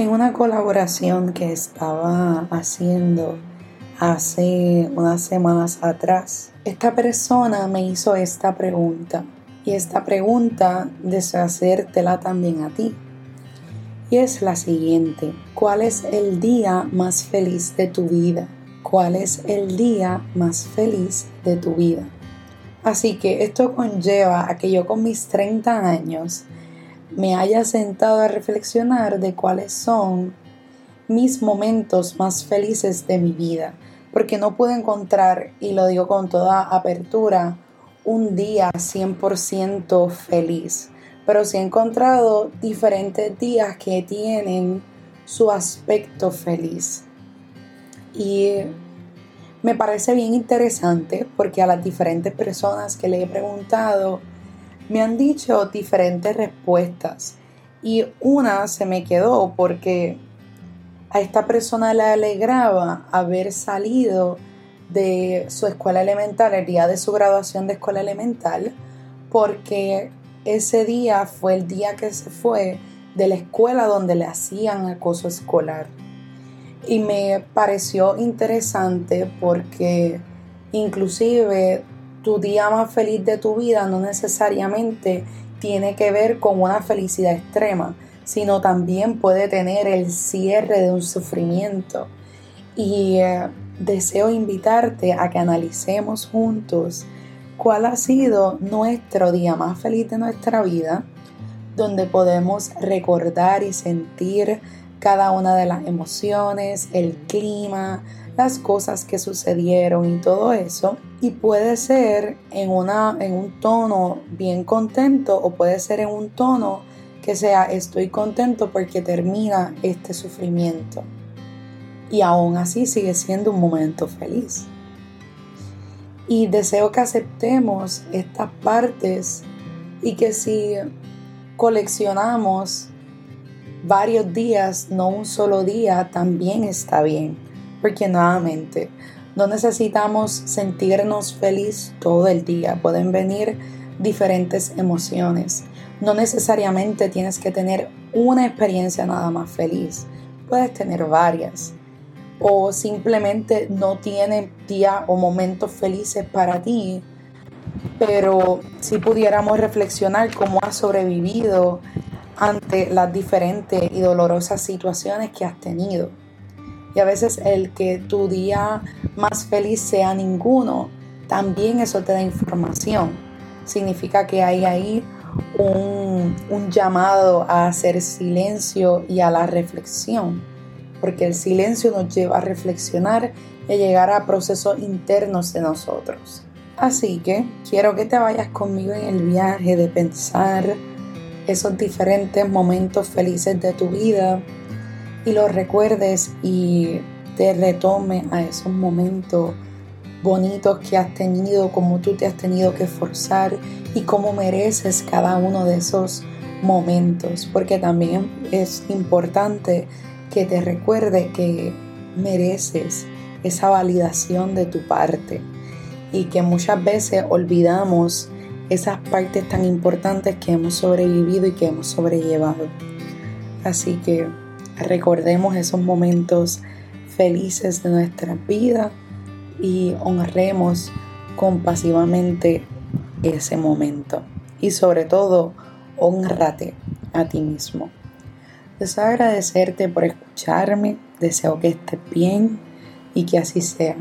En una colaboración que estaba haciendo hace unas semanas atrás, esta persona me hizo esta pregunta y esta pregunta deseo hacértela también a ti. Y es la siguiente, ¿cuál es el día más feliz de tu vida? ¿Cuál es el día más feliz de tu vida? Así que esto conlleva a que yo con mis 30 años me haya sentado a reflexionar de cuáles son mis momentos más felices de mi vida, porque no pude encontrar, y lo digo con toda apertura, un día 100% feliz, pero sí he encontrado diferentes días que tienen su aspecto feliz. Y me parece bien interesante porque a las diferentes personas que le he preguntado me han dicho diferentes respuestas y una se me quedó porque a esta persona le alegraba haber salido de su escuela elemental, el día de su graduación de escuela elemental, porque ese día fue el día que se fue de la escuela donde le hacían acoso escolar. Y me pareció interesante porque inclusive tu día más feliz de tu vida no necesariamente tiene que ver con una felicidad extrema, sino también puede tener el cierre de un sufrimiento. Y eh, deseo invitarte a que analicemos juntos cuál ha sido nuestro día más feliz de nuestra vida, donde podemos recordar y sentir cada una de las emociones, el clima, las cosas que sucedieron y todo eso. Y puede ser en, una, en un tono bien contento o puede ser en un tono que sea estoy contento porque termina este sufrimiento. Y aún así sigue siendo un momento feliz. Y deseo que aceptemos estas partes y que si coleccionamos varios días, no un solo día, también está bien. Porque nuevamente, no necesitamos sentirnos feliz todo el día. Pueden venir diferentes emociones. No necesariamente tienes que tener una experiencia nada más feliz. Puedes tener varias. O simplemente no tienen día o momentos felices para ti. Pero si pudiéramos reflexionar cómo has sobrevivido ante las diferentes y dolorosas situaciones que has tenido. Y a veces el que tu día más feliz sea ninguno, también eso te da información. Significa que hay ahí un, un llamado a hacer silencio y a la reflexión, porque el silencio nos lleva a reflexionar y a llegar a procesos internos de nosotros. Así que quiero que te vayas conmigo en el viaje de pensar, esos diferentes momentos felices de tu vida y los recuerdes y te retome a esos momentos bonitos que has tenido, como tú te has tenido que esforzar y cómo mereces cada uno de esos momentos, porque también es importante que te recuerde que mereces esa validación de tu parte y que muchas veces olvidamos esas partes tan importantes que hemos sobrevivido y que hemos sobrellevado. Así que recordemos esos momentos felices de nuestra vida y honremos compasivamente ese momento. Y sobre todo, honrate a ti mismo. Deseo agradecerte por escucharme, deseo que estés bien y que así sea.